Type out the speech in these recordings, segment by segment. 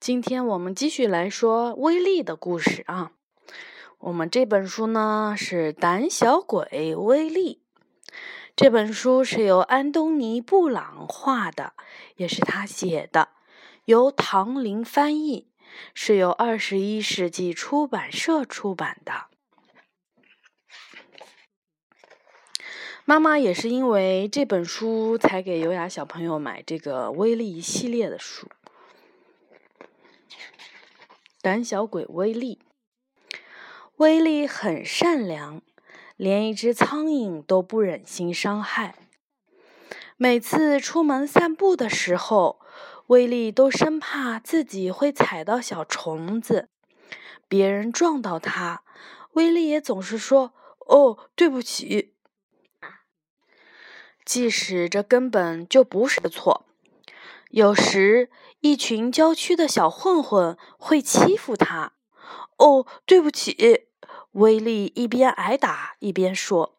今天我们继续来说威力的故事啊。我们这本书呢是《胆小鬼威力》，这本书是由安东尼·布朗画的，也是他写的，由唐林翻译，是由二十一世纪出版社出版的。妈妈也是因为这本书才给优雅小朋友买这个威力系列的书。胆小鬼威力，威力很善良，连一只苍蝇都不忍心伤害。每次出门散步的时候，威力都生怕自己会踩到小虫子，别人撞到他，威力也总是说：“哦，对不起。”即使这根本就不是错，有时一群郊区的小混混会欺负他。哦，对不起，威力一边挨打一边说：“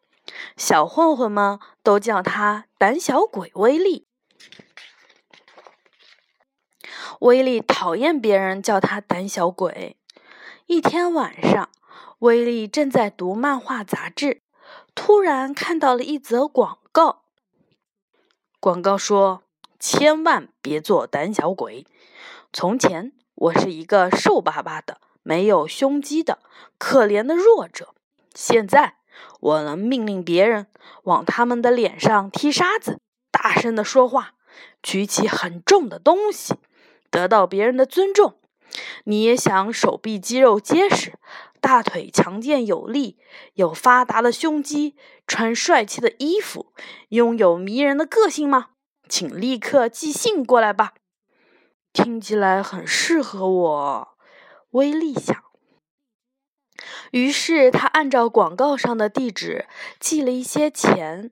小混混们都叫他胆小鬼威力。”威力讨厌别人叫他胆小鬼。一天晚上，威力正在读漫画杂志，突然看到了一则广告。广告说：“千万别做胆小鬼。从前我是一个瘦巴巴的、没有胸肌的可怜的弱者。现在我能命令别人往他们的脸上踢沙子，大声的说话，举起很重的东西，得到别人的尊重。你也想手臂肌肉结实，大腿强健有力，有发达的胸肌？”穿帅气的衣服，拥有迷人的个性吗？请立刻寄信过来吧。听起来很适合我，威力想。于是他按照广告上的地址寄了一些钱。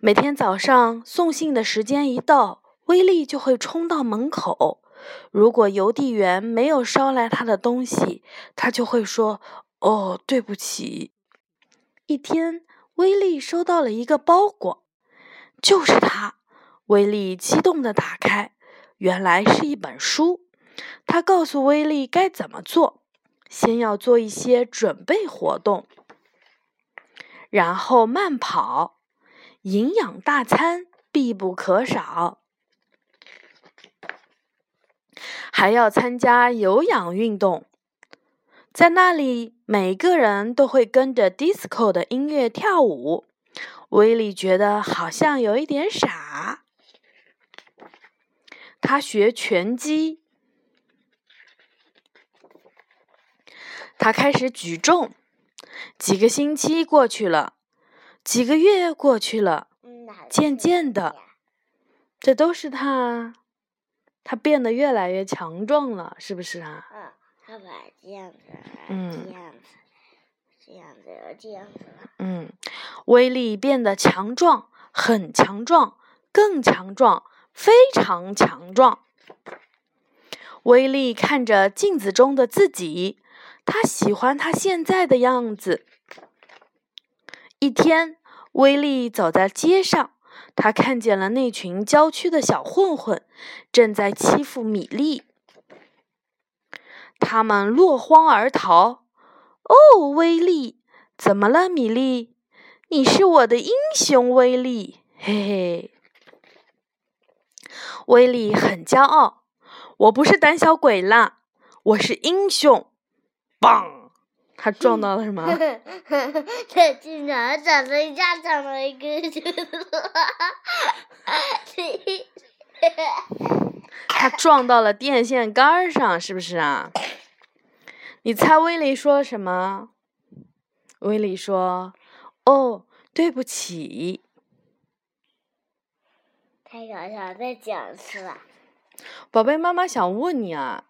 每天早上送信的时间一到，威力就会冲到门口。如果邮递员没有捎来他的东西，他就会说：“哦，对不起。”一天，威力收到了一个包裹，就是他。威力激动地打开，原来是一本书。他告诉威力该怎么做：先要做一些准备活动，然后慢跑，营养大餐必不可少，还要参加有氧运动。在那里，每个人都会跟着 disco 的音乐跳舞。威利觉得好像有一点傻。他学拳击，他开始举重。几个星期过去了，几个月过去了，渐渐的，这都是他，他变得越来越强壮了，是不是啊？他把这样子，嗯，这样子，这样子，这样子了。嗯，威力变得强壮，很强壮，更强壮，非常强壮。威力看着镜子中的自己，他喜欢他现在的样子。一天，威力走在街上，他看见了那群郊区的小混混正在欺负米粒。他们落荒而逃。哦，威力，怎么了，米粒？你是我的英雄，威力，嘿嘿。威力很骄傲。我不是胆小鬼啦，我是英雄。棒！他撞到了什么？他经常长了一下，长了一个。他撞到了电线杆上，是不是啊？你猜威力说什么？威力说：“哦，对不起。”太搞笑，再讲一次吧。宝贝，妈妈想问你啊，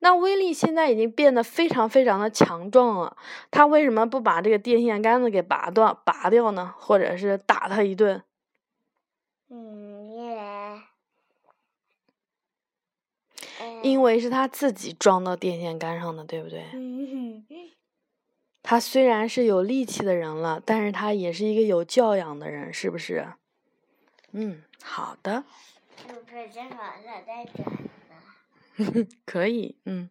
那威力现在已经变得非常非常的强壮了，他为什么不把这个电线杆子给拔断、拔掉呢？或者是打他一顿？嗯，因为。因为是他自己撞到电线杆上的，对不对？他虽然是有力气的人了，但是他也是一个有教养的人，是不是？嗯，好的。可以，嗯，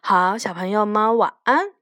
好，小朋友们晚安。